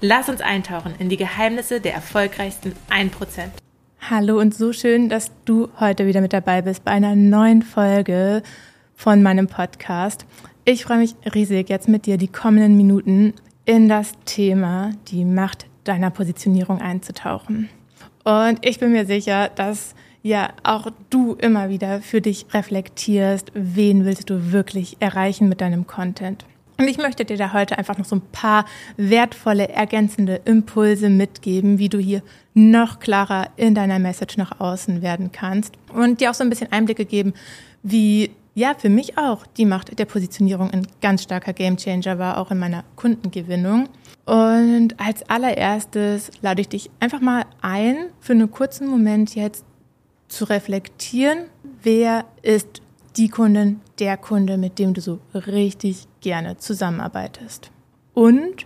Lass uns eintauchen in die Geheimnisse der erfolgreichsten 1%. Hallo und so schön, dass du heute wieder mit dabei bist bei einer neuen Folge von meinem Podcast. Ich freue mich riesig, jetzt mit dir die kommenden Minuten in das Thema die Macht deiner Positionierung einzutauchen. Und ich bin mir sicher, dass ja auch du immer wieder für dich reflektierst, wen willst du wirklich erreichen mit deinem Content. Und ich möchte dir da heute einfach noch so ein paar wertvolle, ergänzende Impulse mitgeben, wie du hier noch klarer in deiner Message nach außen werden kannst und dir auch so ein bisschen Einblicke geben, wie ja für mich auch die Macht der Positionierung ein ganz starker Gamechanger war, auch in meiner Kundengewinnung. Und als allererstes lade ich dich einfach mal ein, für einen kurzen Moment jetzt zu reflektieren, wer ist die Kundin, der Kunde, mit dem du so richtig gerne zusammenarbeitest? Und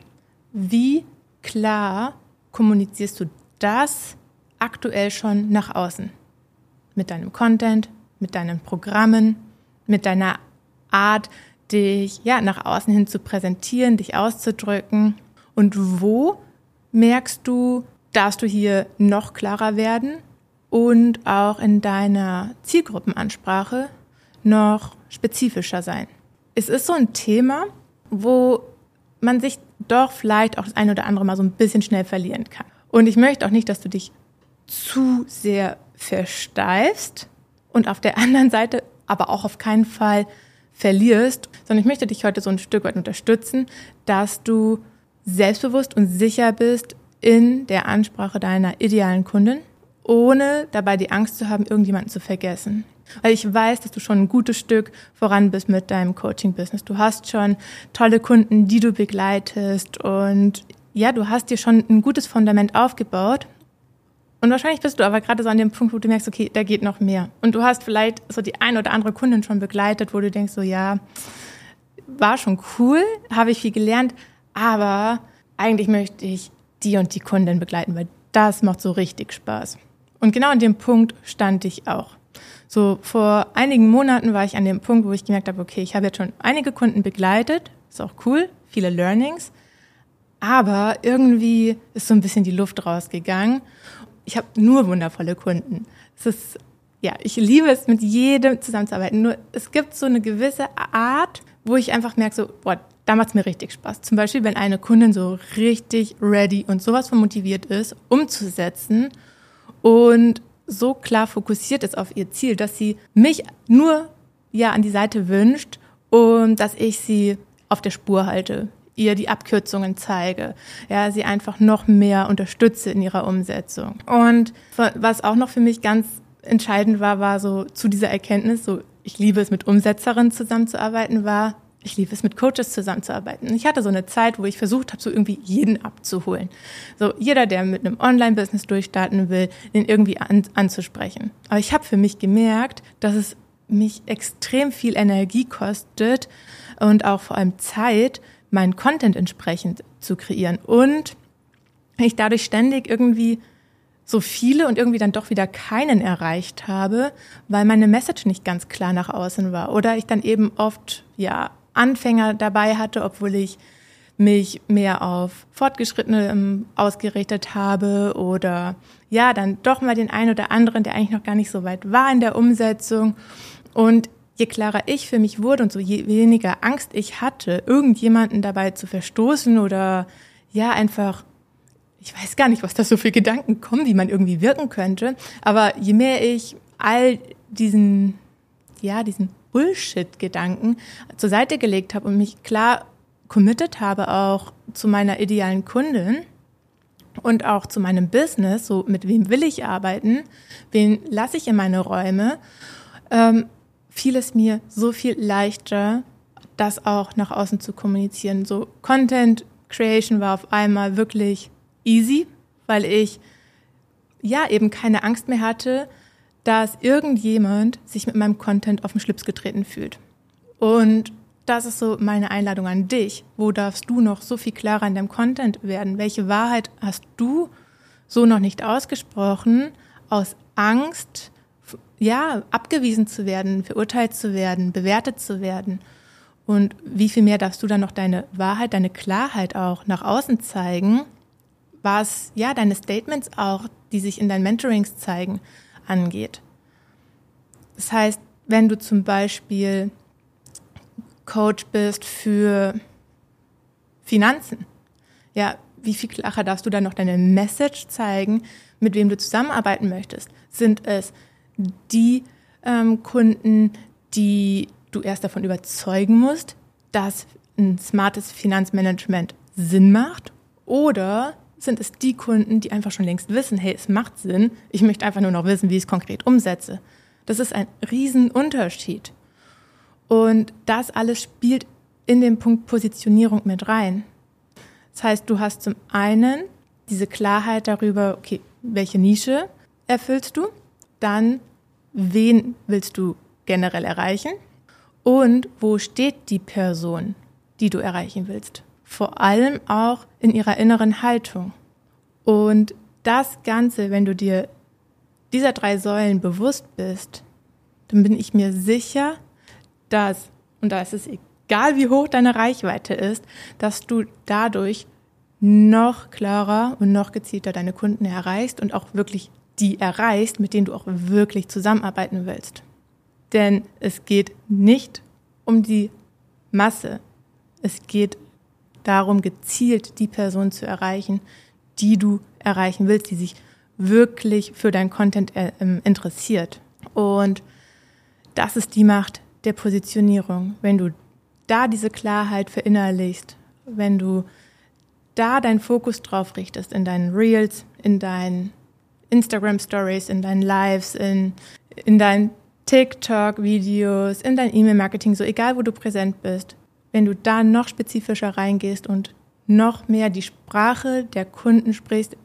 wie klar kommunizierst du das aktuell schon nach außen? Mit deinem Content, mit deinen Programmen, mit deiner Art, dich ja nach außen hin zu präsentieren, dich auszudrücken. Und wo merkst du, darfst du hier noch klarer werden und auch in deiner Zielgruppenansprache noch spezifischer sein. Es ist so ein Thema, wo man sich doch vielleicht auch das eine oder andere mal so ein bisschen schnell verlieren kann. Und ich möchte auch nicht, dass du dich zu sehr versteifst und auf der anderen Seite aber auch auf keinen Fall verlierst, sondern ich möchte dich heute so ein Stück weit unterstützen, dass du selbstbewusst und sicher bist in der Ansprache deiner idealen Kunden, ohne dabei die Angst zu haben, irgendjemanden zu vergessen. Weil ich weiß, dass du schon ein gutes Stück voran bist mit deinem Coaching-Business. Du hast schon tolle Kunden, die du begleitest und ja, du hast dir schon ein gutes Fundament aufgebaut. Und wahrscheinlich bist du aber gerade so an dem Punkt, wo du merkst, okay, da geht noch mehr. Und du hast vielleicht so die ein oder andere Kundin schon begleitet, wo du denkst, so ja, war schon cool, habe ich viel gelernt, aber eigentlich möchte ich die und die Kundin begleiten, weil das macht so richtig Spaß. Und genau an dem Punkt stand ich auch. So vor einigen Monaten war ich an dem Punkt, wo ich gemerkt habe, okay, ich habe jetzt schon einige Kunden begleitet, ist auch cool, viele Learnings, aber irgendwie ist so ein bisschen die Luft rausgegangen. Ich habe nur wundervolle Kunden. Es ist ja, ich liebe es, mit jedem zusammenzuarbeiten. Nur es gibt so eine gewisse Art, wo ich einfach merke, so, boah, da macht es mir richtig Spaß. Zum Beispiel, wenn eine Kundin so richtig ready und sowas von motiviert ist, umzusetzen und so klar fokussiert ist auf ihr Ziel, dass sie mich nur ja an die Seite wünscht und dass ich sie auf der Spur halte, ihr die Abkürzungen zeige, ja, sie einfach noch mehr unterstütze in ihrer Umsetzung. Und was auch noch für mich ganz entscheidend war, war so zu dieser Erkenntnis, so ich liebe es mit Umsetzerinnen zusammenzuarbeiten, war ich liebe es, mit Coaches zusammenzuarbeiten. Ich hatte so eine Zeit, wo ich versucht habe, so irgendwie jeden abzuholen. So jeder, der mit einem Online-Business durchstarten will, den irgendwie an, anzusprechen. Aber ich habe für mich gemerkt, dass es mich extrem viel Energie kostet und auch vor allem Zeit, meinen Content entsprechend zu kreieren. Und ich dadurch ständig irgendwie so viele und irgendwie dann doch wieder keinen erreicht habe, weil meine Message nicht ganz klar nach außen war. Oder ich dann eben oft, ja, Anfänger dabei hatte, obwohl ich mich mehr auf Fortgeschrittene ähm, ausgerichtet habe oder ja, dann doch mal den einen oder anderen, der eigentlich noch gar nicht so weit war in der Umsetzung. Und je klarer ich für mich wurde und so je weniger Angst ich hatte, irgendjemanden dabei zu verstoßen oder ja, einfach, ich weiß gar nicht, was da so für Gedanken kommen, wie man irgendwie wirken könnte. Aber je mehr ich all diesen, ja, diesen Bullshit-Gedanken zur Seite gelegt habe und mich klar committed habe auch zu meiner idealen Kundin und auch zu meinem Business, so mit wem will ich arbeiten, wen lasse ich in meine Räume, ähm, fiel es mir so viel leichter, das auch nach außen zu kommunizieren. So Content Creation war auf einmal wirklich easy, weil ich ja eben keine Angst mehr hatte, dass irgendjemand sich mit meinem Content auf den Schlips getreten fühlt. Und das ist so meine Einladung an dich. Wo darfst du noch so viel klarer in deinem Content werden? Welche Wahrheit hast du so noch nicht ausgesprochen aus Angst, ja, abgewiesen zu werden, verurteilt zu werden, bewertet zu werden? Und wie viel mehr darfst du dann noch deine Wahrheit, deine Klarheit auch nach außen zeigen, was ja deine Statements auch, die sich in deinen Mentorings zeigen, angeht. Das heißt, wenn du zum Beispiel Coach bist für Finanzen, ja, wie viel klarer darfst du dann noch deine Message zeigen, mit wem du zusammenarbeiten möchtest? Sind es die ähm, Kunden, die du erst davon überzeugen musst, dass ein smartes Finanzmanagement Sinn macht? Oder sind es die Kunden, die einfach schon längst wissen, hey, es macht Sinn, ich möchte einfach nur noch wissen, wie ich es konkret umsetze. Das ist ein Riesenunterschied. Und das alles spielt in den Punkt Positionierung mit rein. Das heißt, du hast zum einen diese Klarheit darüber, okay, welche Nische erfüllst du, dann wen willst du generell erreichen und wo steht die Person, die du erreichen willst vor allem auch in ihrer inneren Haltung. Und das Ganze, wenn du dir dieser drei Säulen bewusst bist, dann bin ich mir sicher, dass, und da ist es egal, wie hoch deine Reichweite ist, dass du dadurch noch klarer und noch gezielter deine Kunden erreichst und auch wirklich die erreichst, mit denen du auch wirklich zusammenarbeiten willst. Denn es geht nicht um die Masse. Es geht darum, gezielt die Person zu erreichen, die du erreichen willst, die sich wirklich für dein Content äh, ähm, interessiert. Und das ist die Macht der Positionierung. Wenn du da diese Klarheit verinnerlichst, wenn du da deinen Fokus drauf richtest, in deinen Reels, in deinen Instagram Stories, in deinen Lives, in, in deinen TikTok-Videos, in dein E-Mail-Marketing, so egal wo du präsent bist, wenn du da noch spezifischer reingehst und noch mehr die Sprache der Kunden sprichst,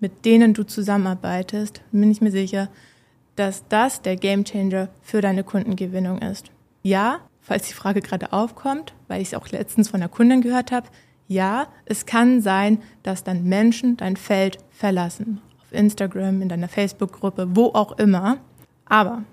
mit denen du zusammenarbeitest, bin ich mir sicher, dass das der Gamechanger für deine Kundengewinnung ist. Ja, falls die Frage gerade aufkommt, weil ich es auch letztens von einer Kundin gehört habe, ja, es kann sein, dass dann Menschen dein Feld verlassen. Auf Instagram, in deiner Facebook-Gruppe, wo auch immer. Aber,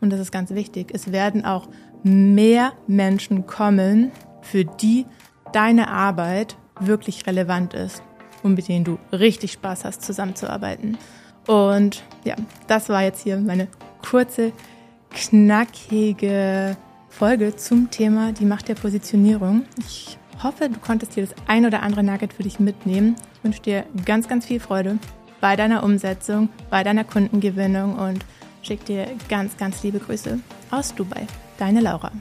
und das ist ganz wichtig, es werden auch mehr Menschen kommen, für die deine Arbeit wirklich relevant ist und mit denen du richtig Spaß hast, zusammenzuarbeiten. Und ja, das war jetzt hier meine kurze, knackige Folge zum Thema die Macht der Positionierung. Ich hoffe, du konntest hier das ein oder andere Nugget für dich mitnehmen. Ich wünsche dir ganz, ganz viel Freude bei deiner Umsetzung, bei deiner Kundengewinnung und schicke dir ganz, ganz liebe Grüße aus Dubai. Deine Laura.